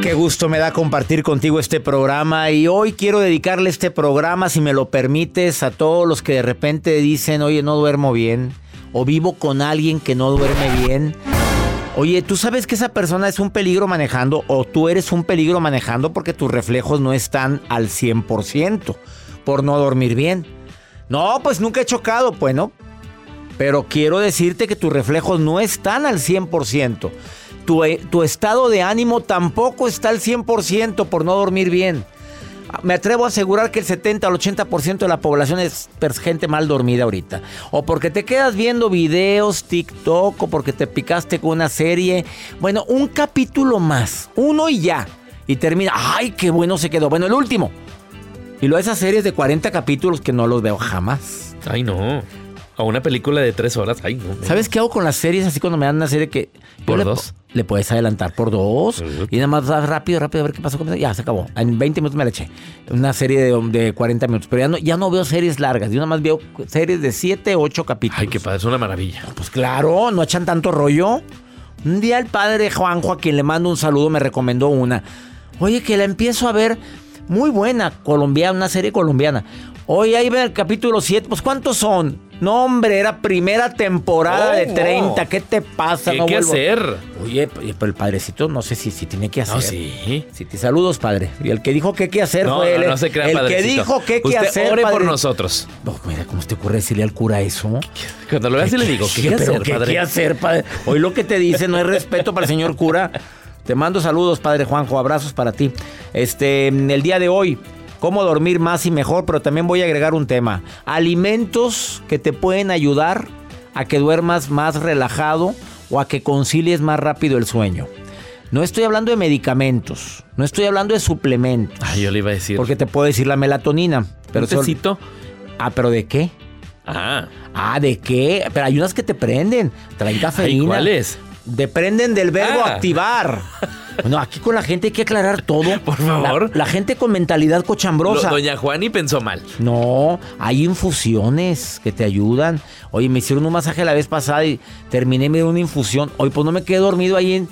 Qué gusto me da compartir contigo este programa y hoy quiero dedicarle este programa, si me lo permites, a todos los que de repente dicen, oye, no duermo bien, o vivo con alguien que no duerme bien. Oye, tú sabes que esa persona es un peligro manejando o tú eres un peligro manejando porque tus reflejos no están al 100% por no dormir bien. No, pues nunca he chocado, bueno, pero quiero decirte que tus reflejos no están al 100%. Tu, eh, tu, estado de ánimo tampoco está al 100% por no dormir bien. Me atrevo a asegurar que el 70 al 80% de la población es gente mal dormida ahorita. O porque te quedas viendo videos, TikTok, o porque te picaste con una serie. Bueno, un capítulo más, uno y ya. Y termina, ¡ay, qué bueno se quedó! Bueno, el último. Y luego esas series de 40 capítulos que no los veo jamás. Ay, no. A una película de tres horas. Ay, no. ¿Sabes qué hago con las series así cuando me dan una serie que... ¿Por le, dos? Le puedes adelantar por dos. Uh -huh. Y nada más rápido, rápido a ver qué pasó. Ya, se acabó. En 20 minutos me la eché. Una serie de, de 40 minutos. Pero ya no, ya no veo series largas. Yo nada más veo series de 7, 8 capítulos. Ay, qué padre. Es una maravilla. Pues claro, no echan tanto rollo. Un día el padre Juanjo, a quien le mando un saludo, me recomendó una. Oye, que la empiezo a ver... Muy buena, colombiana, una serie colombiana. Hoy ahí ven el capítulo 7. Pues ¿cuántos son? No, hombre, era primera temporada Oh, de 30. ¿Qué te pasa? ¿Qué no hay que hacer? Oye, pero el padrecito no sé si, si tiene que hacer. No, sí. Si te saludos, padre. Y el que dijo que qué hacer No, fue él. no se crea, El padrecito. que dijo que qué hacer. ore por nosotros. No, mira, ¿cómo te ocurre decirle al cura eso? Cuando lo veas y le digo, ¿qué, pero hacer, ¿qué, padre? qué hacer, padre? Hoy lo que te dice no es respeto para el señor cura. Te mando saludos, padre Juanjo. Abrazos para ti. Este, el día de hoy, cómo dormir más y mejor, pero también voy a agregar un tema. Alimentos que te pueden ayudar a que duermas más relajado o a que concilies más rápido el sueño. No estoy hablando de medicamentos, no estoy hablando de suplementos. Ay, yo le iba a decir. Porque te puedo decir la melatonina. Pero ¿Un sol-? Ah, pero ¿de qué? Ah. Ah, ¿de qué? Pero hay unas que te prenden. Traen cafeína. ¿cuáles? Dependen del verbo Ah. activar. Bueno, aquí con la gente hay que aclarar todo. Por favor. La, la gente con mentalidad Lo- cochambrosa. doña Juani pensó mal. No, hay infusiones que te ayudan. Oye, me hicieron un masaje la vez pasada y terminé me una infusión. Oye, pues no me quedé dormido ahí en...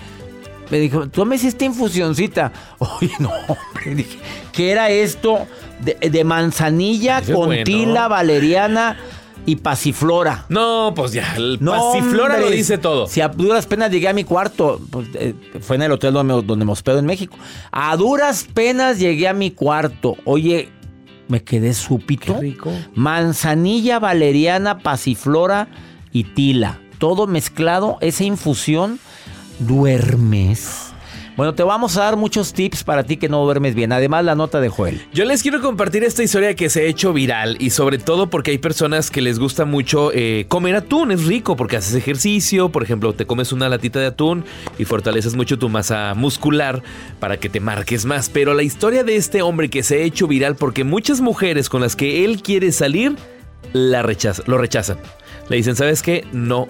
Me dijo, tú me hiciste infusioncita. Oye, no, hombre. Dije, ¿qué era esto? De, de manzanilla con bueno. tila, valeriana y pasiflora. No, pues ya, el No, pasiflora lo dice todo. Si a duras penas llegué a mi cuarto, pues, eh, fue en el hotel donde me, donde me hospedo en México. A duras penas llegué a mi cuarto. Oye, me quedé súpito. Qué rico. Manzanilla, valeriana, pasiflora y tila. Todo mezclado, esa infusión, duermes. Bueno, te vamos a dar muchos tips para ti que no duermes bien. Además, la nota de Joel. Yo les quiero compartir esta historia que se ha hecho viral y sobre todo porque hay personas que les gusta mucho eh, comer atún, es rico porque haces ejercicio, por ejemplo, te comes una latita de atún y fortaleces mucho tu masa muscular para que te marques más. Pero la historia de este hombre que se ha hecho viral porque muchas mujeres con las que él quiere salir la rechaza- lo rechazan. Le dicen, ¿sabes qué? No.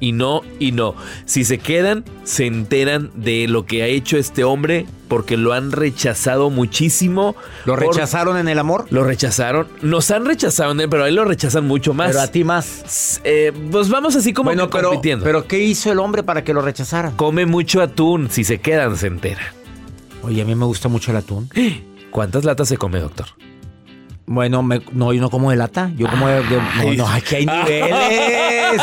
Y no, y no. Si se quedan, se enteran de lo que ha hecho este hombre porque lo han rechazado muchísimo. ¿Lo Por- rechazaron en el amor? Lo rechazaron. Nos han rechazado, ¿eh? pero a él lo rechazan mucho más. Pero a ti más. Eh, pues vamos así como bueno, que pero, compitiendo. pero ¿qué hizo el hombre para que lo rechazaran? Come mucho atún. Si se quedan, se enteran. Oye, a mí me gusta mucho el atún. ¿Cuántas latas se come, doctor? Bueno, me- no, yo no como de lata. Yo como de. de- no, no, aquí hay niveles.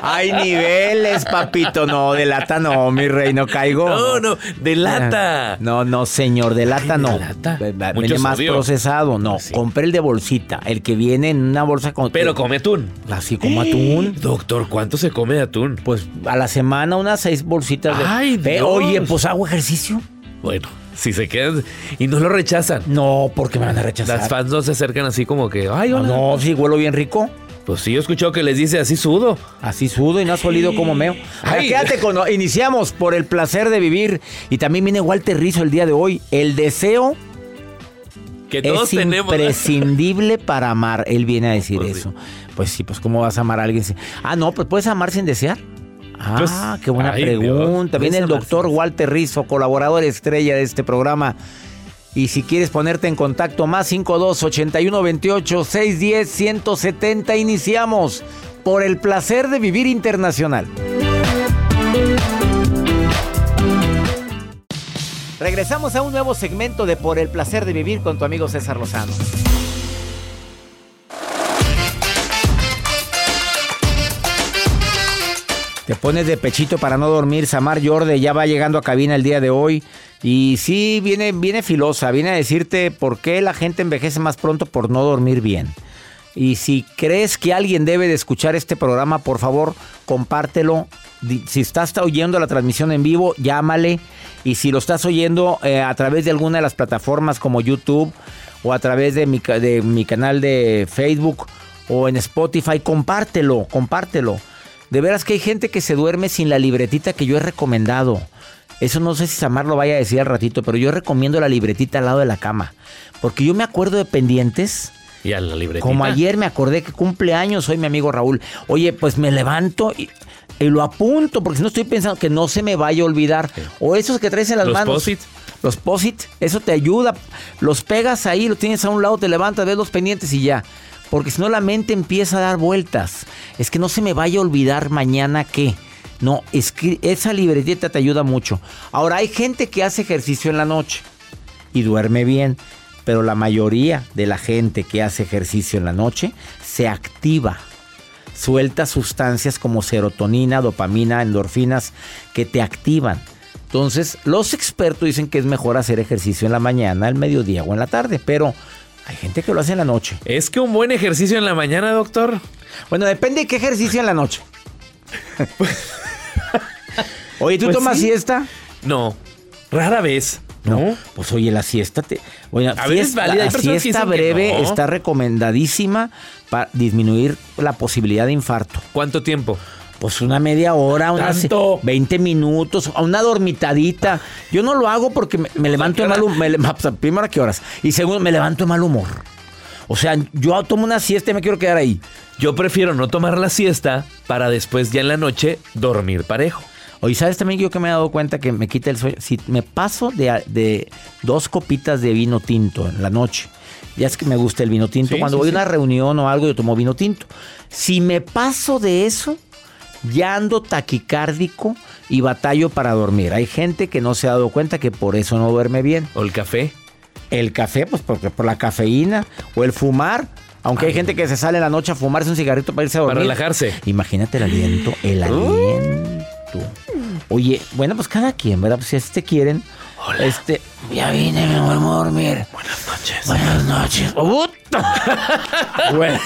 Hay niveles, papito. No, de lata no, mi rey, no caigo. No, no, de lata. No, no, señor, de lata Ay, de no. lata. Viene más procesado. No, Sí. compré el de bolsita. El que viene en una bolsa con. Pero come atún. Así como atún. Doctor, ¿cuánto se come de atún? Pues a la semana unas seis bolsitas de. Ay, Dios. Oye, pues hago ejercicio. Bueno, si se quedan y no lo rechazan. No, porque me van a rechazar. Las fans no se acercan así como que, ay, No, hola. no, sí, huelo bien rico. Pues sí, yo escucho que les dice así sudo. Así sudo y no has olido como meo. Ahora, Ay. quédate con. Iniciamos por el placer de vivir. Y también viene Walter Rizzo el día de hoy. El deseo Que todos es tenemos. imprescindible para amar. Él viene a decir Pues sí. eso. Pues sí, pues ¿cómo vas a amar a alguien? Ah, no, pues puedes amar sin desear. Ah, qué buena ay, Dios. pregunta. Viene el doctor Walter Rizzo, colaborador estrella de este programa. Y si quieres ponerte en contacto, más 52 81 28 610 170, iniciamos por el placer de vivir internacional. Regresamos a un nuevo segmento de Por el placer de vivir con tu amigo César Lozano. Te pones de pechito para no dormir. Samar Yorde ya va llegando a cabina el día de hoy. Y sí, viene, viene filosa. Viene a decirte por qué la gente envejece más pronto por no dormir bien. Y si crees que alguien debe de escuchar este programa, por favor, compártelo. Si estás oyendo la transmisión en vivo, llámale. Y si lo estás oyendo eh, a través de alguna de las plataformas como YouTube o a través de mi, de mi canal de Facebook o en Spotify, compártelo, compártelo. De veras que hay gente que se duerme sin la libretita que yo he recomendado. Eso no sé si Samar lo vaya a decir al ratito, pero yo recomiendo la libretita al lado de la cama. Porque yo me acuerdo de pendientes. Y a la libretita. Como ayer me acordé que cumple años hoy mi amigo Raúl. Oye, pues me levanto y, y lo apunto, porque si no estoy pensando que no se me vaya a olvidar. O esos que traes en las Los manos. post-it. Los posit, eso te ayuda. Los pegas ahí, los tienes a un lado, te levantas, ves los pendientes y ya. Porque si no la mente empieza a dar vueltas. Es que no se me vaya a olvidar mañana qué. No, escri- esa libretita te ayuda mucho. Ahora hay gente que hace ejercicio en la noche y duerme bien, pero la mayoría de la gente que hace ejercicio en la noche se activa. Suelta sustancias como serotonina, dopamina, endorfinas que te activan. Entonces, los expertos dicen que es mejor hacer ejercicio en la mañana, al mediodía o en la tarde, pero hay gente que lo hace en la noche. Es que un buen ejercicio en la mañana, doctor. Bueno, depende de qué ejercicio en la noche. Oye, ¿tú Pues tomas sí. siesta? No, rara vez. ¿No? Pues oye, la siesta te. Bueno, A siesta- válida, la siesta breve no. está recomendadísima para disminuir la posibilidad de infarto. ¿Cuánto tiempo? Pues una media hora, unas ¿Tanto? 20 minutos, una dormitadita. Yo no lo hago porque me, me levanto de mal humor. Primero, ¿a qué horas? Y segundo, me levanto de mal humor. O sea, yo tomo una siesta y me quiero quedar ahí. Yo prefiero no tomar la siesta para después ya en la noche dormir parejo. Oye, ¿sabes también yo que me he dado cuenta que me quita el sueño? Si me paso de, de dos copitas de vino tinto en la noche, ya es que me gusta el vino tinto. Sí, Cuando sí, voy sí. a una reunión o algo, yo tomo vino tinto. Si me paso de eso, ya ando taquicárdico y batallo para dormir. Hay gente que no se ha dado cuenta que por eso no duerme bien. O el café. El café, pues porque por la cafeína. O el fumar. Aunque hay gente que se sale en la noche a fumarse un cigarrito para irse a dormir. Para relajarse. Imagínate el aliento, el aliento. Oye, bueno, pues cada quien, ¿verdad? Pues si así te quieren. Este, ya vine, me voy a dormir. Buenas noches. Buenas noches. ¡Oh, puta! Bueno,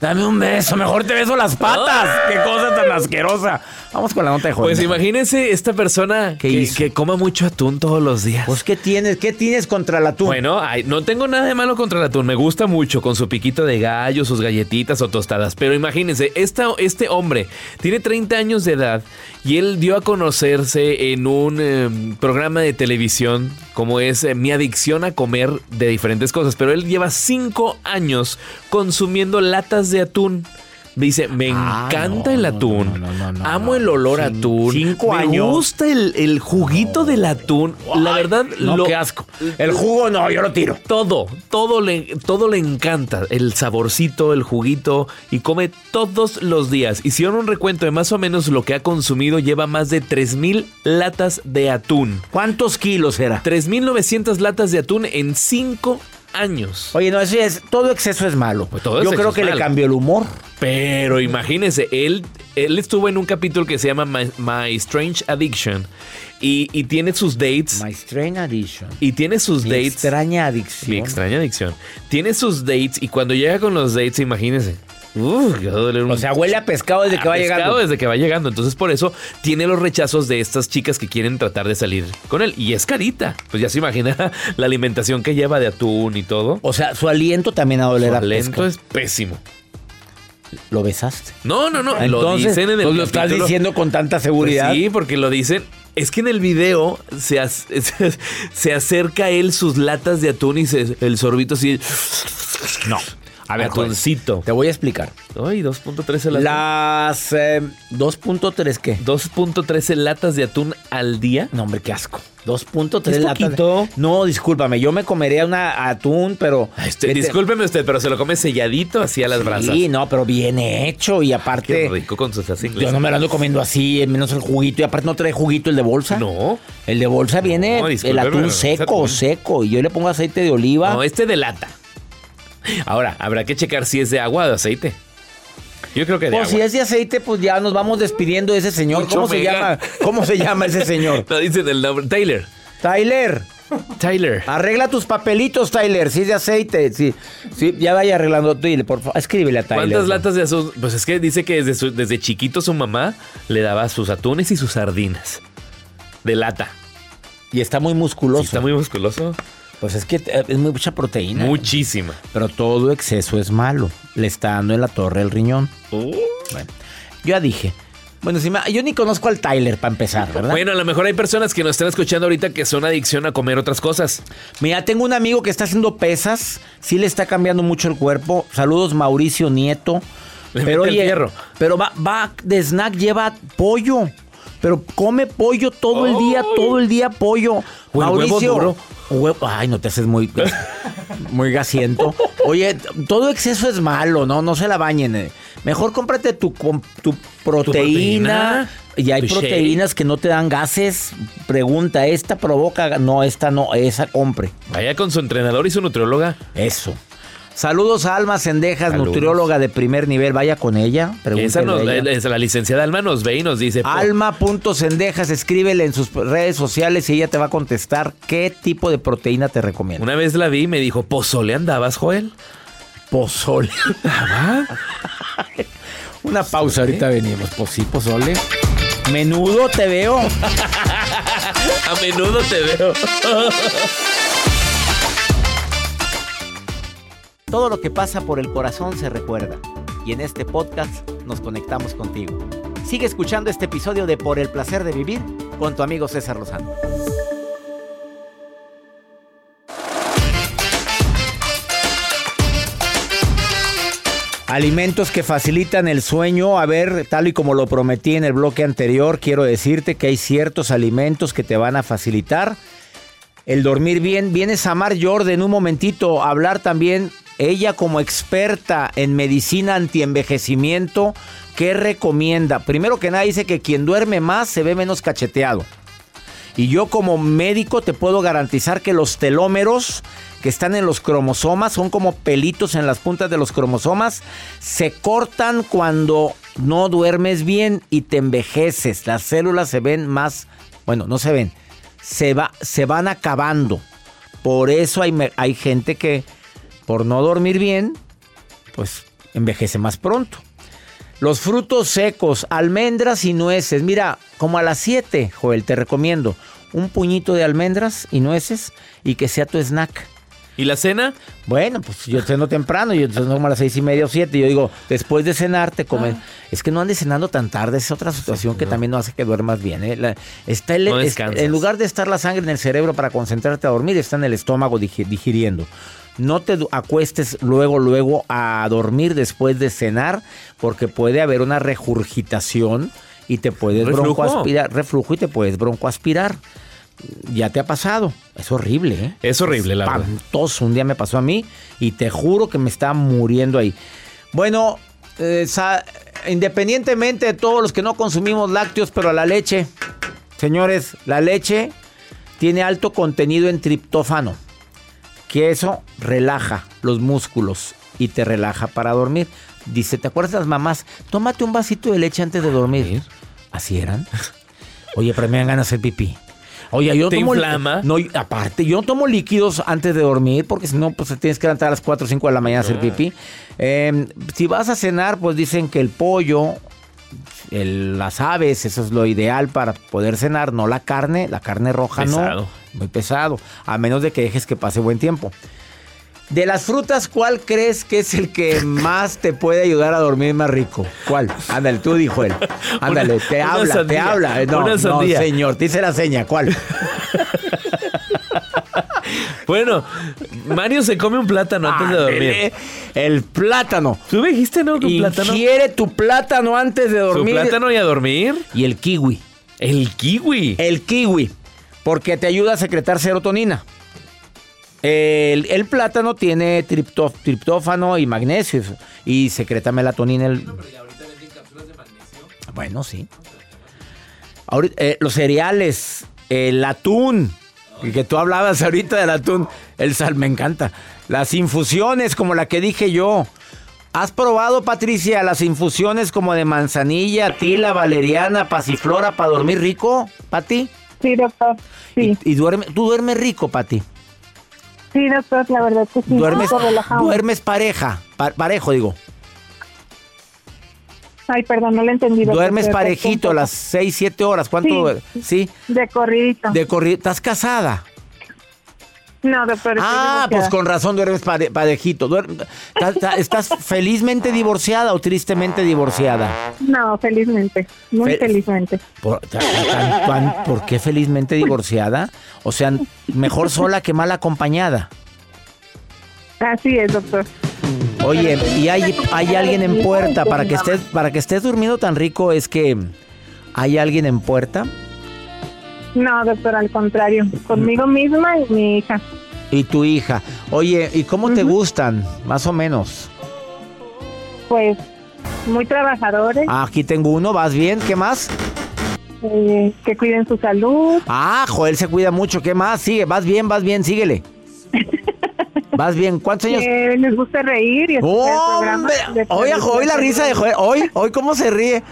dame un beso, mejor te beso las patas. Qué cosa tan asquerosa. Vamos con la nota de joven. Pues imagínense esta persona ¿Qué que, hizo? que coma mucho atún todos los días. Pues, ¿qué tienes? ¿Qué tienes contra el atún? Bueno, ay, no tengo nada de malo contra el atún. Me gusta mucho con su piquito de gallo, sus galletitas o tostadas. Pero imagínense, esta, este hombre tiene 30 años de edad y él dio a conocerse en un eh, programa de televisión como es eh, Mi adicción a comer de diferentes cosas. Pero él lleva 5 años consumiendo latas de atún. Dice, me Ah, encanta no, el atún. no, no, no, Amo el olor a atún. cinco me años. gusta el, el juguito del atún. La verdad, lo- qué asco. El jugo no, yo lo tiro. todo, todo le, todo le encanta. El saborcito, el juguito. Y come todos los días. Hicieron un recuento de más o menos lo que ha consumido. Lleva más de 3.000 latas de atún. ¿Cuántos kilos era? 3.900 latas de atún en 5 años. Oye, no, eso es, todo exceso es malo. Pues todo Yo creo es que le cambió el humor. Pero imagínense, él, él estuvo en un capítulo que se llama My, My Strange Addiction y, y tiene sus dates. My Strange Addiction. y tiene sus Mi dates. extraña adicción. Mi extraña adicción. Tiene sus dates y cuando llega con los dates, imagínense. Que va a doler un- O sea, huele a pescado desde que va a pescado llegando. desde que va llegando. Entonces, por eso tiene los rechazos de estas chicas que quieren tratar de salir con él. Y es carita. Pues ya se imagina la alimentación que lleva de atún y todo. O sea, su aliento también a Su doler a aliento pescado. es pésimo. ¿Lo besaste? No, no, no. lo Entonces, dicen en el pues lo estás capítulo. diciendo con tanta seguridad. Pues sí, porque lo dicen. Es que en el video se, se acerca él sus latas de atún y se- el sorbito así. No. A ver, atuncito. te voy a explicar. Ay, 2.13 latas. Las eh, 2.3 qué? 2.13 latas de atún al día. No, hombre, qué asco. 2.3 Es latas. de-. No, discúlpame, yo me comería una atún, pero Este, discúlpeme usted, pero se lo come selladito así a las brasas. Sí, no, pero bien hecho y aparte Qué rico con sus inglesa. yo no me lo ando comiendo así, menos el juguito y aparte no trae juguito el de bolsa. No. El de bolsa viene No, el atún seco, seco y yo le pongo aceite de oliva. No, este de lata. Ahora, habrá que checar si es de agua o de aceite. Yo creo que de Pues si agua. es de aceite, pues ya nos vamos despidiendo de ese señor. Mucho ¿Cómo se llama? ¿Cómo se llama ese señor? No dicen el nombre. Tyler. Tyler. Tyler. Arregla tus papelitos, Tyler. Si es de aceite. Sí, sí, ya vaya arreglando. Dile, por favor. Escríbele a Tyler. ¿Cuántas latas de atún? Pues es que dice que desde, su- desde chiquito su mamá le daba sus atunes y sus sardinas. De lata. Y está muy Sí, musculoso. está muy musculoso. Pues es que eh, es mucha proteína. Muchísima. Pero todo exceso es malo. Le está dando en la torre el riñón. Uh. Bueno, yo ya dije. Bueno, si me- yo ni conozco al Tyler para empezar, ¿verdad? Bueno, a lo mejor hay personas que nos están escuchando ahorita que son adicción a comer otras cosas. Mira, tengo un amigo que está haciendo pesas. Sí le está cambiando mucho el cuerpo. Saludos, Mauricio Nieto. Le pero oye, pero va, va de snack, lleva pollo. Pero come pollo todo el día, todo el día pollo. Huevo Mauricio. duro. ay, no te haces muy, muy gasiento. Oye, todo exceso es malo, ¿no? No se la bañen. eh. Mejor cómprate tu, com- tu proteína. Y hay shake. proteínas que no te dan gases. Pregunta, ¿esta provoca? No, esta no, esa compre. Vaya con su entrenador y su nutrióloga. Eso. Saludos a Alma Sendejas, Saludos. nutrióloga de primer nivel. Vaya con ella. Esa nos- ella. es la licenciada Alma nos ve y nos dice. Alma.sendejas, escríbele en sus redes sociales y ella te va a contestar qué tipo de proteína te recomienda. Una vez la vi y me dijo, ¿pozole andabas, Joel? Pozole. Una pausa, ahorita venimos. Pues sí, pozole. Menudo te veo. A menudo te veo. Todo lo que pasa por el corazón se recuerda. Y en este podcast nos conectamos contigo. Sigue escuchando este episodio de Por el placer de vivir con tu amigo César Lozano. Alimentos que facilitan el sueño. A ver, tal y como lo prometí en el bloque anterior, quiero decirte que hay ciertos alimentos que te van a facilitar el dormir bien. Viene Samar Jordan en un momentito a hablar también, ella como experta en medicina antienvejecimiento, ¿qué recomienda? Primero que nada dice que quien duerme más se ve menos cacheteado. Y yo como médico te puedo garantizar que los telómeros que están en los cromosomas son como pelitos en las puntas de los cromosomas, se cortan cuando no duermes bien y te envejeces. Las células se ven más, bueno, no se ven, se, va, se van acabando. Por eso hay, hay gente que por no dormir bien, pues envejece más pronto. Los frutos secos, almendras y nueces. Mira, como a las 7, Joel, te recomiendo un puñito de almendras y nueces y que sea tu snack. ¿Y la cena? Bueno, pues yo ceno temprano, yo ceno como a las seis y media o siete. Yo digo, después de cenar te comes. Es que no andes cenando tan tarde, es otra situación que también no hace que duermas bien. ¿eh? La- está el- No es- en lugar de estar la sangre en el cerebro para concentrarte a dormir, está en el estómago digi- digiriendo. No te acuestes luego, luego a dormir después de cenar, porque puede haber una regurgitación y te puedes Reflujo. broncoaspirar, reflujo y te puedes broncoaspirar. Ya te ha pasado. Es horrible, ¿eh? Es horrible, la verdad. espantoso. Un día me pasó a mí y te juro que me estaba muriendo ahí. Bueno, eh, independientemente de todos los que no consumimos lácteos, pero la leche, señores, la leche tiene alto contenido en triptófano, que eso relaja los músculos y te relaja para dormir. Dice, ¿te acuerdas las mamás? Tómate un vasito de leche antes de dormir. ¿Así eran? Oye, pero me dan ganas de hacer pipí. Oye, yo ¿Te tomo inflama? No, aparte, yo no tomo líquidos antes de dormir porque si no, pues te tienes que levantar a las 4 o 5 de la mañana a hacer pipí. Eh, si vas a cenar, pues dicen que el pollo, el- las aves, eso es lo ideal para poder cenar, no la carne, la carne roja Pesado. no. Muy pesado, a menos de que dejes que pase buen tiempo. De las frutas, ¿cuál crees que es el que más te puede ayudar a dormir más rico? ¿Cuál? Ándale, tú dijo él. Ándale, te una habla, te sandía, habla. Eh, No, no, señor, te hice la seña. ¿Cuál? Bueno, Mario se come un plátano antes de dormir. El plátano. ¿Tú dijiste, no? Un plátano. Ingiere tu plátano antes de ¿Su dormir. plátano y a dormir? Y el kiwi. El kiwi. El kiwi, porque te ayuda a secretar serotonina. El, el plátano tiene triptó- triptófano y magnesio y secreta melatonina. El... Bueno, sí. Ahorita, eh, los cereales, el atún, que tú hablabas ahorita del atún, el sal, me encanta. Las infusiones como la que dije yo. ¿Has probado, Patricia, las infusiones como de manzanilla, tila, valeriana, pasiflora para dormir rico, Pati? Sí, doctor. Sí, Y, y duerme, tú duermes rico, Pati. sí, doctor, la verdad que sí. Duermes, duermes pareja, pa- parejo digo. Ay, perdón, no le entendí. Duermes parejito las 6, 7 horas. ¿Cuánto? Sí. De corridito. De corrido. ¿Estás casada? No, doctor. Ah, pues con razón duermes pare- parejito. Duer- ¿Estás, felizmente divorciada o tristemente divorciada? No, felizmente. Muy Fe- felizmente. ¿Por, ¿por qué felizmente divorciada? O sea, mejor sola que mal acompañada. Así es, doctor. Oye, y hay, hay alguien en puerta para que estés para que estés durmiendo tan rico es que hay alguien en puerta No, doctor, al contrario. Conmigo misma y mi hija. y tu hija. Oye, ¿y cómo te gustan? Más o menos. Pues muy trabajadores, Ah, aquí tengo uno, ¿vas bien? ¿Qué más? eh, que cuiden su salud. Ah, Joel se cuida mucho. ¿Qué más? Sigue, vas bien, vas bien, síguele. Vas bien. ¿Cuántos años? Que les gusta reír y el Oye, hoy la risa de Joel. Hoy, hoy cómo se ríe.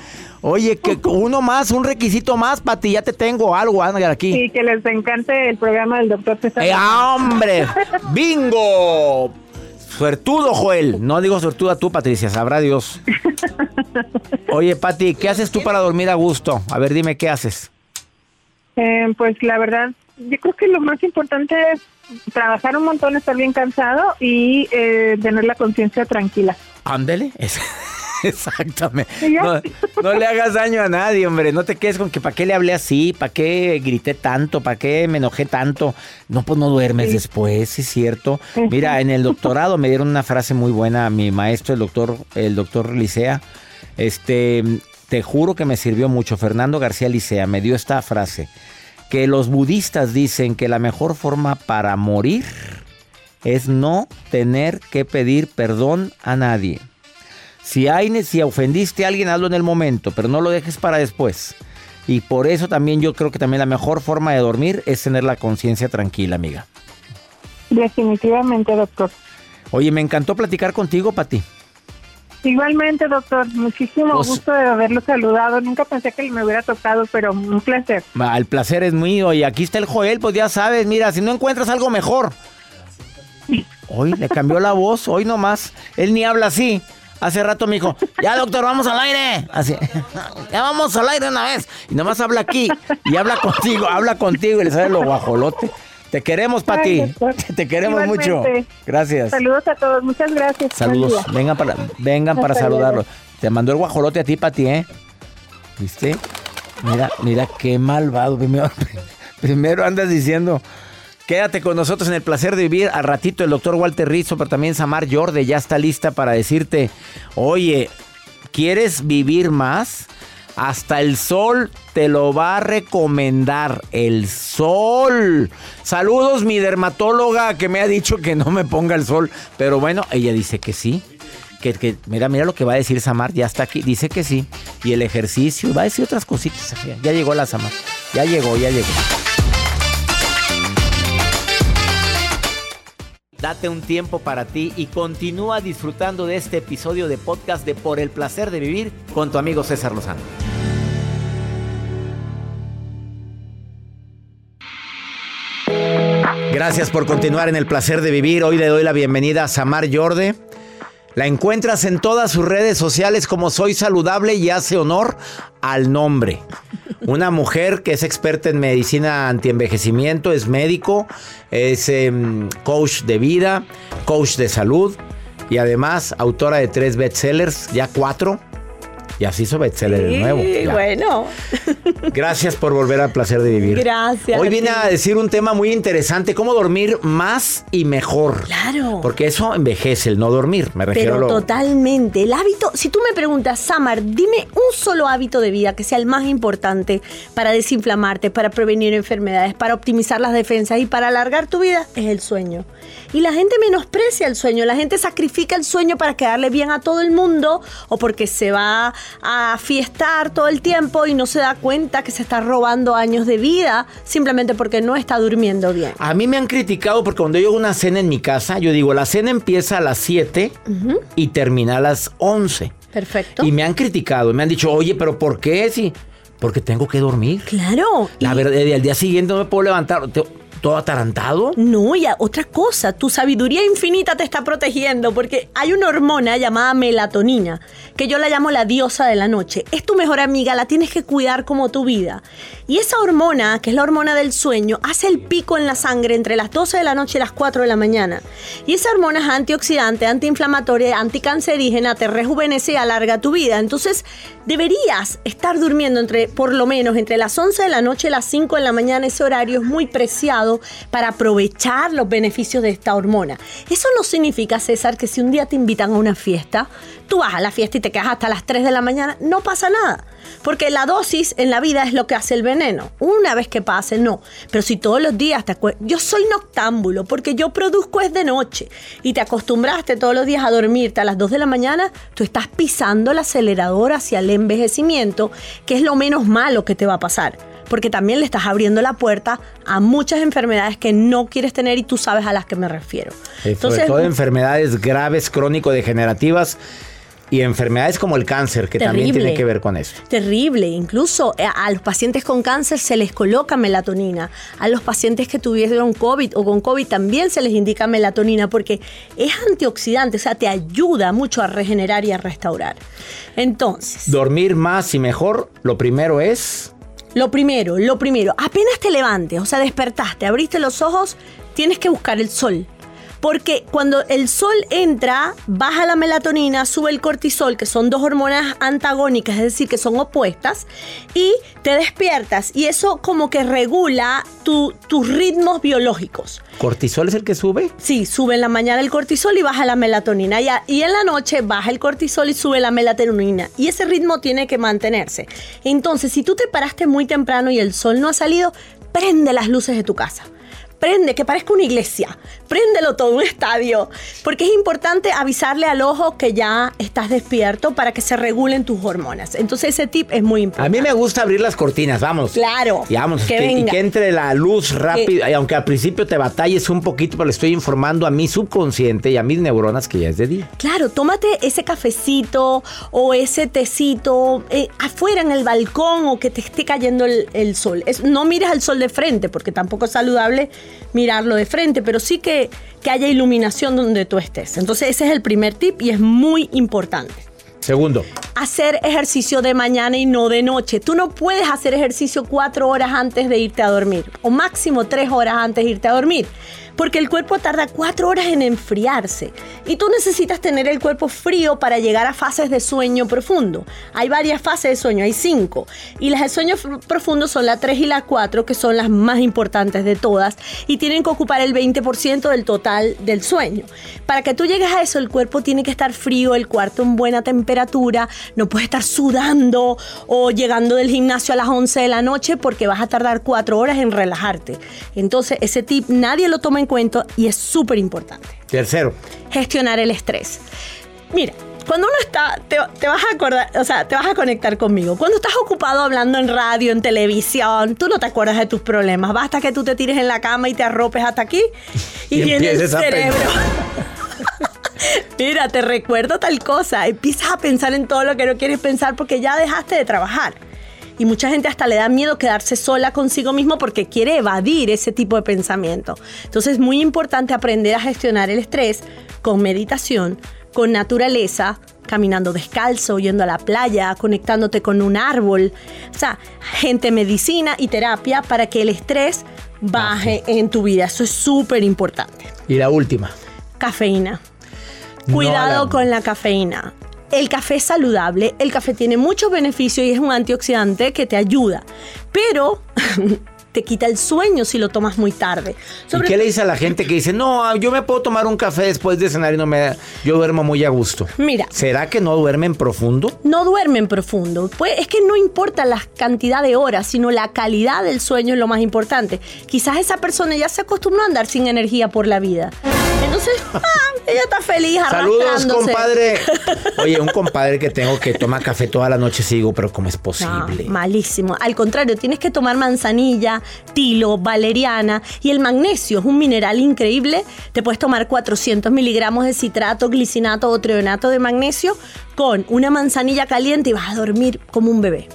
Oye, que uno más, un requisito más, Pati, ya te tengo algo, anda aquí. Y que les encante el programa del doctor César. ¡Eh, hombre! ¡Bingo! Suertudo, Joel. No digo suertuda tú, Patricia, sabrá Dios. Oye, Pati, ¿qué haces tú para dormir a gusto? A ver, dime qué haces. Eh, pues la verdad, yo creo que lo más importante es trabajar un montón, estar bien cansado y eh, tener la conciencia tranquila. Ándele. Exactamente. No, no le hagas daño a nadie, hombre. No te quedes con que para qué le hablé así, para qué grité tanto, para qué me enojé tanto. No, pues no duermes Sí. después, es cierto. Mira, en el doctorado me dieron una frase muy buena a mi maestro, el doctor, el doctor Licea. Este, te juro que me sirvió mucho. Fernando García Licea me dio esta frase. Que los budistas dicen que la mejor forma para morir es no tener que pedir perdón a nadie. Si, hay, si ofendiste a alguien, hazlo en el momento, pero no lo dejes para después. Y por eso también yo creo que también la mejor forma de dormir es tener la conciencia tranquila, amiga. Definitivamente, doctor. Oye, me encantó platicar contigo, Pati. Igualmente, doctor, muchísimo Pues- gusto de haberlo saludado. Nunca pensé que me hubiera tocado, pero un placer. El placer es mío y aquí está el Joel, pues ya sabes, mira, si no encuentras algo mejor. Hoy le cambió la voz, hoy nomás. Él ni habla así. Hace rato me dijo, ya doctor, vamos al aire. Así, ya vamos al aire una vez. Y nomás habla aquí y habla contigo, habla contigo y le sale lo guajolote. Te queremos, Pati. Ay. Te queremos mucho. Gracias. Saludos a todos, muchas gracias. Saludos. Vengan para, vengan para Hasta luego. saludarlo. Te mandó el guajolote a ti, Pati, ¿eh? ¿Viste? Mira, mira qué malvado. Primero, primero andas diciendo, quédate con nosotros en el placer de vivir. Al ratito el doctor Walter Rizzo, pero también Samar Jorde ya está lista para decirte, oye, ¿quieres vivir más? Hasta el sol te lo va a recomendar. El sol. Saludos, mi dermatóloga que me ha dicho que no me ponga el sol. Pero bueno, ella dice que sí. Que, mira, mira lo que va a decir Samar. Ya está aquí. Dice que sí. Y el ejercicio. Va a decir otras cositas. Ya llegó la Samar. Ya llegó, ya llegó. date un tiempo para ti y continúa disfrutando de este episodio de podcast de Por el placer de vivir con tu amigo César Lozano. Gracias por continuar en el placer de vivir. Hoy le doy la bienvenida a Samar Yorde. La encuentras en todas sus redes sociales como Soy Saludable y hace honor al nombre. Una mujer que es experta en medicina antienvejecimiento, es médico, es em, coach de vida, coach de salud y además autora de tres bestsellers, ya cuatro. Y así hizo bestseller de nuevo. ya. bueno. Gracias por volver al placer de vivir. Gracias Hoy viene a decir un tema muy interesante, cómo dormir más y mejor. Claro. Porque eso envejece, el no dormir. Me refiero Pero a lo... totalmente. El hábito, si tú me preguntas, Samar, dime un solo hábito de vida que sea el más importante para desinflamarte, para prevenir enfermedades, para optimizar las defensas y para alargar tu vida, es el sueño. Y la gente menosprecia el sueño, la gente sacrifica el sueño para quedarle bien a todo el mundo o porque se va a fiestar todo el tiempo y no se da cuenta que se está robando años de vida simplemente porque no está durmiendo bien. A mí me han criticado porque cuando yo hago una cena en mi casa, yo digo, la cena empieza a las 7 y termina a las 11. Perfecto. Y me han criticado, me han dicho, oye, pero ¿por qué? Sí, porque tengo que dormir. Claro. La y- verdad, al día siguiente no me puedo levantar. te- Todo atarantado. No, y otra cosa, tu sabiduría infinita te está protegiendo porque hay una hormona llamada melatonina, que yo la llamo la diosa de la noche. Es tu mejor amiga, la tienes que cuidar como tu vida. Y esa hormona, que es la hormona del sueño, hace el pico en la sangre entre las 12 de la noche y las 4 de la mañana. Y esa hormona es antioxidante, antiinflamatoria, anticancerígena, te rejuvenece y alarga tu vida. Entonces, deberías estar durmiendo entre, por lo menos, entre las 11 de la noche y las 5 de la mañana. Ese horario es muy preciado para aprovechar los beneficios de esta hormona. Eso no significa, César, que si un día te invitan a una fiesta, tú vas a la fiesta y te quedas hasta las 3 de la mañana, no pasa nada. Porque la dosis en la vida es lo que hace el veneno. Una vez que pase, no. Pero si todos los días te acuerdas, yo soy noctámbulo porque yo produzco es de noche y te acostumbraste todos los días a dormirte a las 2 de la mañana, tú estás pisando el acelerador hacia el envejecimiento, que es lo menos malo que te va a pasar. Porque también le estás abriendo la puerta a muchas enfermedades que no quieres tener y tú sabes a las que me refiero. Sobre todo enfermedades graves, crónico-degenerativas y enfermedades como el cáncer, que también tiene que ver con esto. Terrible, incluso eh, a los pacientes con cáncer se les coloca melatonina, a los pacientes que tuvieron COVID o con COVID también se les indica melatonina porque es antioxidante, o sea, te ayuda mucho a regenerar y a restaurar. Entonces, Dormir más y mejor, lo primero es... lo primero, lo primero, apenas te levantes, o sea, despertaste, abriste los ojos, tienes que buscar el sol. Porque cuando el sol entra, baja la melatonina, sube el cortisol, que son dos hormonas antagónicas, es decir, que son opuestas, y te despiertas. Y eso como que regula tu- tus ritmos biológicos. ¿Cortisol es el que sube? Sí, sube en la mañana el cortisol y baja la melatonina. Y, a- y en la noche baja el cortisol y sube la melatonina. Y ese ritmo tiene que mantenerse. Entonces, si tú te paraste muy temprano y el sol no ha salido, prende las luces de tu casa. Prende, que parezca una iglesia. Préndelo todo, un estadio. Porque es importante avisarle al ojo que ya estás despierto para que se regulen tus hormonas. Entonces ese tip es muy A importante. mí me gusta abrir las cortinas, vamos. Claro, Y vamos, que que, y que entre la luz rápido. Y aunque al principio te batalles un poquito, pero le estoy informando a mi subconsciente y a mis neuronas que ya es de día. Claro, tómate ese cafecito o ese tecito eh, afuera en el balcón o que te esté cayendo el, el sol. Es- no mires al sol de frente porque tampoco es saludable mirarlo de frente, pero sí que, que haya iluminación donde tú estés. Entonces ese es el primer tip y es muy importante. Segundo, Hacer ejercicio de mañana y no de noche. Tú no puedes hacer ejercicio cuatro horas antes de irte a dormir o máximo tres horas antes de irte a dormir. Porque el cuerpo tarda cuatro horas en enfriarse y tú necesitas tener el cuerpo frío para llegar a fases de sueño profundo. Hay varias fases de sueño, hay cinco. Y las de sueño profundo son la 3 y la 4, que son las más importantes de todas y tienen que ocupar el 20% del total del sueño. Para que tú llegues a eso, el cuerpo tiene que estar frío, el cuarto en buena temperatura, no puedes estar sudando o llegando del gimnasio a las 11 de la noche porque vas a tardar cuatro horas en relajarte. Entonces, ese tip nadie lo toma en cuenta y es súper importante. tercero, Gestionar el estrés. Mira, Cuando uno está, te, te, vas a acordar, o sea, te vas a conectar conmigo. Cuando estás ocupado hablando en radio, en televisión, tú no te acuerdas de tus problemas. Basta que tú te tires en la cama y te arropes hasta aquí y, viene el cerebro. Mira, te recuerdo tal cosa. Empiezas a pensar en todo lo que no quieres pensar porque ya dejaste de trabajar. Y mucha gente hasta le da miedo quedarse sola consigo mismo porque quiere evadir ese tipo de pensamiento. Entonces es muy importante aprender a gestionar el estrés con meditación, con naturaleza, caminando descalzo, yendo a la playa, conectándote con un árbol. O sea, gente, medicina y terapia para que el estrés baje en tu vida. Eso es súper importante. Y la última. Cafeína. Cuidado con la cafeína. El café es saludable, el café tiene muchos beneficios y es un antioxidante que te ayuda, pero te quita el sueño si lo tomas muy tarde. ¿Y qué le dice a la gente que dice, no, yo me puedo tomar un café después de cenar y no me yo duermo muy a gusto? Mira. ¿Será que no duermen profundo? No duermen profundo. Pues es que no importa la cantidad de horas, sino la calidad del sueño es lo más importante. Quizás esa persona ya se acostumbró a andar sin energía por la vida. Entonces, ah, ella está feliz Saludos, compadre. Oye, un compadre que tengo que toma café toda la noche, sigo, pero ¿cómo es posible? malísimo. Al contrario, tienes que tomar manzanilla, tilo, valeriana y el magnesio es un mineral increíble. Te puedes tomar 400 miligramos de citrato, glicinato o trionato de magnesio con una manzanilla caliente y vas a dormir como un bebé.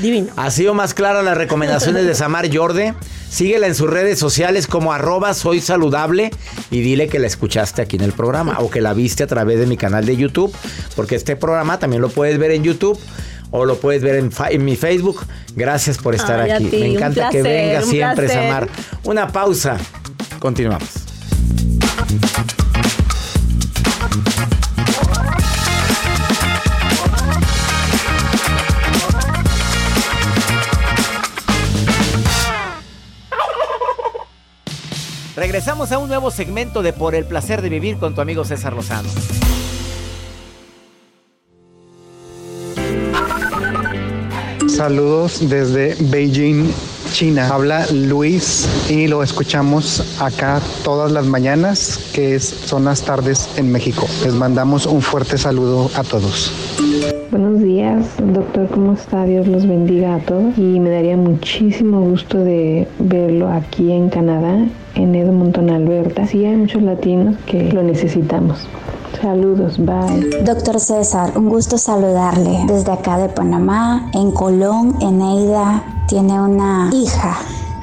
Divino. Ha sido más clara las recomendaciones de Samar Jorde. Síguela en sus redes sociales como arroba soy saludable y dile que la escuchaste aquí en el programa o que la viste a través de mi canal de YouTube, porque este programa también lo puedes ver en YouTube o lo puedes ver en, mi Facebook. Gracias por estar aquí. Me encanta que venga siempre, Samar. Una pausa. Continuamos. Regresamos a un nuevo segmento de Por el placer de vivir con tu amigo César Lozano. Saludos desde Beijing, China. Habla Luis y lo escuchamos acá todas las mañanas, que son las tardes en México. Les mandamos un fuerte saludo a todos. Buenos días, doctor, ¿cómo está? Dios los bendiga a todos y me daría muchísimo gusto de verlo aquí en Canadá, en Edmonton, Alberta. Sí, hay muchos latinos que lo necesitamos. Saludos, bye. Doctor César, un gusto saludarle desde acá de Panamá. En Colón, Eneida tiene una hija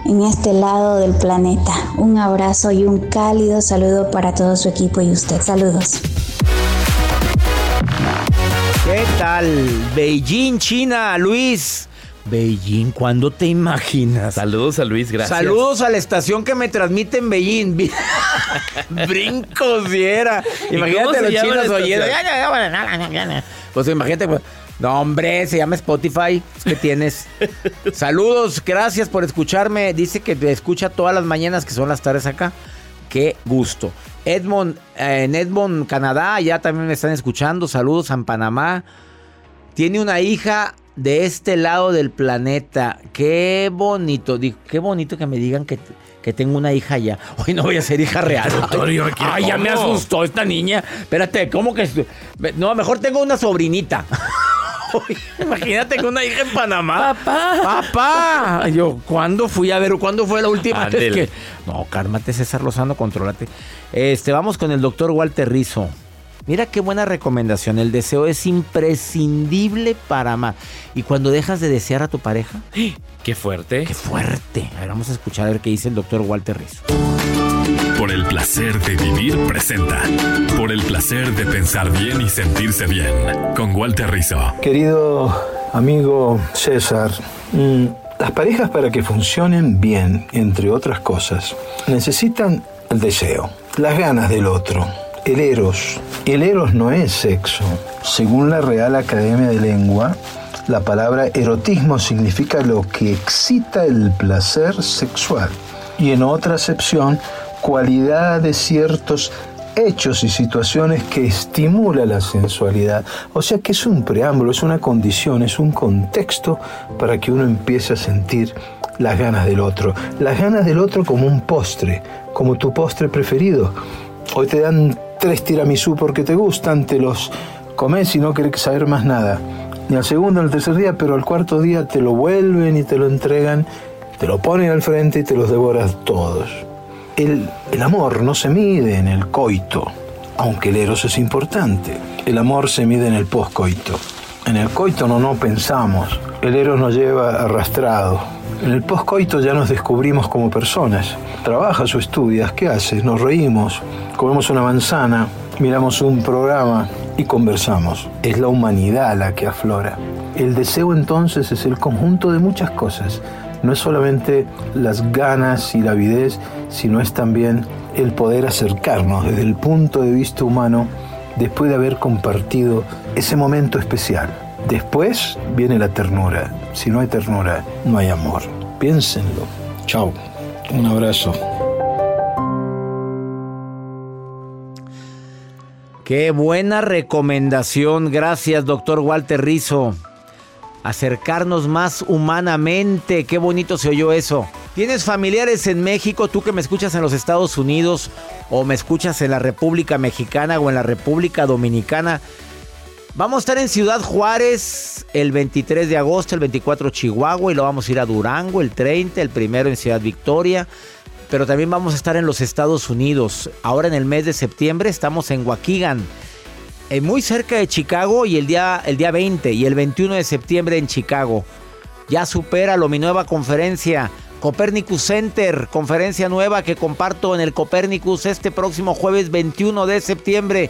en este lado del planeta. Un abrazo y un cálido saludo para todo su equipo y usted. Saludos. ¿Qué tal? Beijing, China, Luis. Beijing, ¿cuándo te imaginas? Saludos a Luis, gracias. Saludos a la estación que me transmite en Beijing. Brincos, viera. Imagínate los chinos oyendo. Pues imagínate, pues, no, hombre, se llama Spotify. ¿Qué tienes? Saludos, gracias por escucharme. Dice que te escucha todas las mañanas, que son las tardes acá. Qué gusto. Edmond, eh, en Edmond, Canadá, ya también me están escuchando. Saludos en Panamá. Tiene una hija de este lado del planeta. Qué bonito. Qué bonito que me digan que, que tengo una hija ya. Hoy no voy a ser hija real. Ay, ya me asustó esta niña. Espérate, ¿cómo que.? No, mejor tengo una sobrinita. Imagínate con una hija en Panamá. Papá. Papá. Yo, ¿cuándo fui a ver? ¿Cuándo fue la última vez que.? No, cálmate, César Lozano, contrólate. Este, vamos con el doctor Walter Rizo. Mira qué buena recomendación. El deseo es imprescindible para amar. Y cuando dejas de desear a tu pareja. ¡Qué fuerte! ¡Qué fuerte! A ver, vamos a escuchar a ver qué dice el doctor Walter Rizzo. Por el placer de vivir presenta. Por el placer de pensar bien y sentirse bien. Con Walter Rizzo. Querido amigo César. Mm, las parejas para que funcionen bien, entre otras cosas, necesitan el deseo, las ganas del otro el eros. El eros no es sexo. Según la Real Academia de Lengua, la palabra erotismo significa lo que excita el placer sexual. Y en otra acepción, cualidad de ciertos hechos y situaciones que estimula la sensualidad. O sea que es un preámbulo, es una condición, es un contexto para que uno empiece a sentir las ganas del otro. Las ganas del otro como un postre, como tu postre preferido. Hoy te dan tres tiramisú porque te gustan, te los comés y no querés saber más nada. Ni al segundo ni al tercer día, pero al cuarto día te lo vuelven y te lo entregan, te lo ponen al frente y te los devoras todos. El, el amor no se mide en el coito, aunque el eros es importante. El amor se mide en el poscoito. En el coito no, no pensamos, el eros nos lleva arrastrado. En el poscoito ya nos descubrimos como personas. Trabajas o estudias, ¿qué haces? Nos reímos, comemos una manzana, miramos un programa y conversamos. Es la humanidad la que aflora. El deseo entonces es el conjunto de muchas cosas. No es solamente las ganas y la avidez, sino es también el poder acercarnos desde el punto de vista humano después de haber compartido ese momento especial. Después viene la ternura. Si no hay ternura, no hay amor. Piénsenlo. Chao. Un abrazo. Qué buena recomendación. Gracias, doctor Walter Rizo. Acercarnos más humanamente. Qué bonito se oyó eso. ¿Tienes familiares en México? Tú que me escuchas en los Estados Unidos o me escuchas en la República Mexicana o en la República Dominicana. Vamos a estar en Ciudad Juárez el 23 de agosto, el 24 Chihuahua y lo vamos a ir a Durango el 30, el primero en Ciudad Victoria. Pero también vamos a estar en los Estados Unidos. Ahora en el mes de septiembre estamos en Waukegan, eh, muy cerca de Chicago y el día, el día 20 y el 21 de septiembre en Chicago. Ya supéralo mi nueva conferencia. Copernicus Center, conferencia nueva que comparto en el Copernicus este próximo jueves 21 de septiembre.